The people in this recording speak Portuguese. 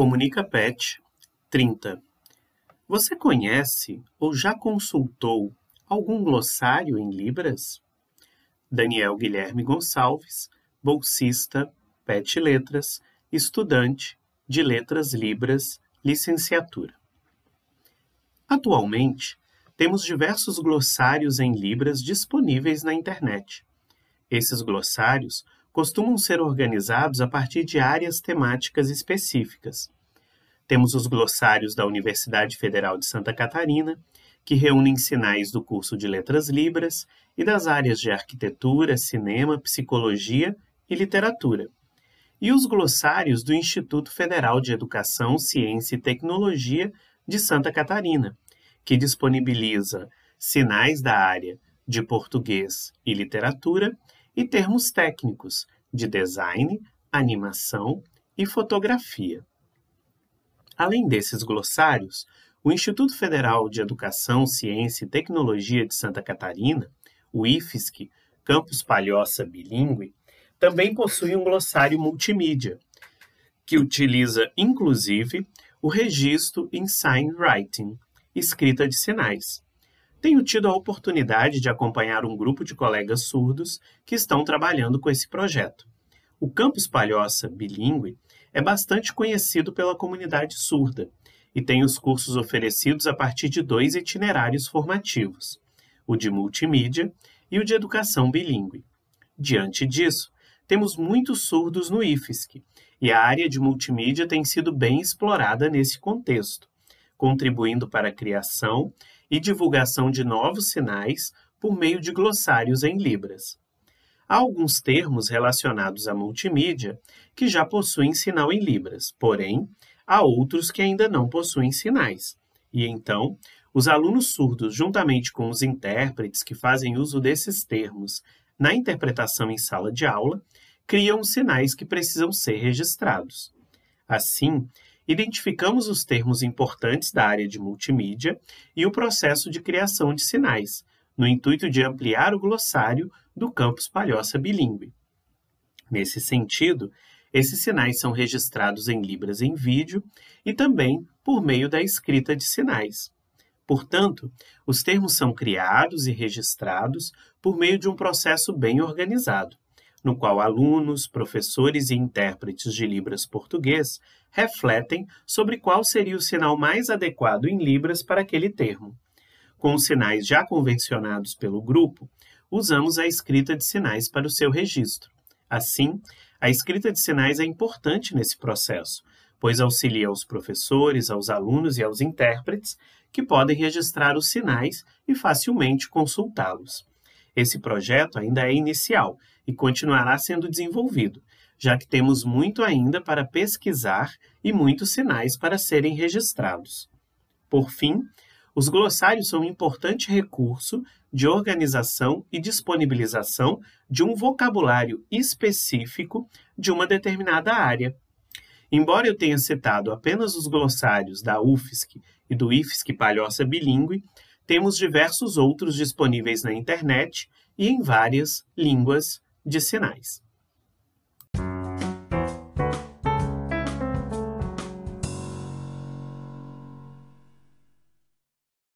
Comunica Pet 30. Você conhece ou já consultou algum glossário em Libras? Daniel Guilherme Gonçalves, bolsista, Pet Letras, estudante de Letras Libras, licenciatura. Atualmente, temos diversos glossários em Libras disponíveis na internet. Esses glossários costumam ser organizados a partir de áreas temáticas específicas. Temos os glossários da Universidade Federal de Santa Catarina, que reúnem sinais do curso de Letras Libras e das áreas de arquitetura, cinema, psicologia e literatura. E os glossários do Instituto Federal de Educação, Ciência e Tecnologia de Santa Catarina, que disponibiliza sinais da área de português e literatura e termos técnicos de design, animação e fotografia. Além desses glossários, o Instituto Federal de Educação, Ciência e Tecnologia de Santa Catarina, o IFSC, Campus Palhoça Bilingue, também possui um glossário multimídia, que utiliza inclusive o registro em Sign Writing, escrita de sinais, tenho tido a oportunidade de acompanhar um grupo de colegas surdos que estão trabalhando com esse projeto. O Campus Palhoça Bilingue é bastante conhecido pela comunidade surda e tem os cursos oferecidos a partir de dois itinerários formativos, o de multimídia e o de educação bilíngue. Diante disso, temos muitos surdos no IFSC e a área de multimídia tem sido bem explorada nesse contexto, contribuindo para a criação e divulgação de novos sinais por meio de glossários em Libras. Há alguns termos relacionados à multimídia que já possuem sinal em Libras, porém, há outros que ainda não possuem sinais. E então, os alunos surdos, juntamente com os intérpretes que fazem uso desses termos na interpretação em sala de aula, criam sinais que precisam ser registrados. Assim, identificamos os termos importantes da área de multimídia e o processo de criação de sinais, no intuito de ampliar o glossário do campus Palhoça Bilingue. Nesse sentido, esses sinais são registrados em Libras em vídeo e também por meio da escrita de sinais. Portanto, os termos são criados e registrados por meio de um processo bem organizado, no qual alunos, professores e intérpretes de Libras português refletem sobre qual seria o sinal mais adequado em Libras para aquele termo. Com os sinais já convencionados pelo grupo, usamos a escrita de sinais para o seu registro. Assim, a escrita de sinais é importante nesse processo, pois auxilia aos professores, aos alunos e aos intérpretes que podem registrar os sinais e facilmente consultá-los. Esse projeto ainda é inicial e continuará sendo desenvolvido, já que temos muito ainda para pesquisar e muitos sinais para serem registrados. Por fim, os glossários são um importante recurso de organização e disponibilização de um vocabulário específico de uma determinada área. Embora eu tenha citado apenas os glossários da UFSC e do IFSC Palhoça Bilingue, temos diversos outros disponíveis na internet e em várias línguas de sinais.